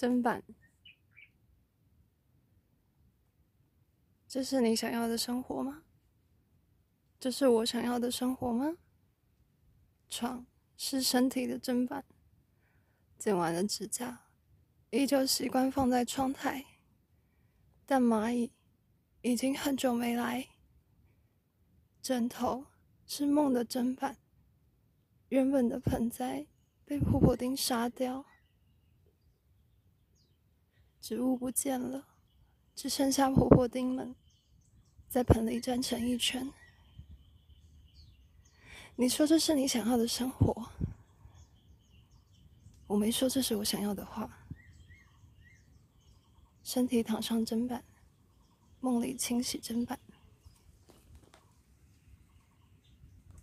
砧板，这是你想要的生活吗？这是我想要的生活吗？床是身体的砧板，剪完了指甲，依旧习惯放在窗台，但蚂蚁已经很久没来。枕头是梦的砧板，原本的盆栽被婆婆丁杀掉。植物不见了，只剩下婆婆丁们在盆里站成一圈。你说这是你想要的生活，我没说这是我想要的话。身体躺上砧板，梦里清洗砧板。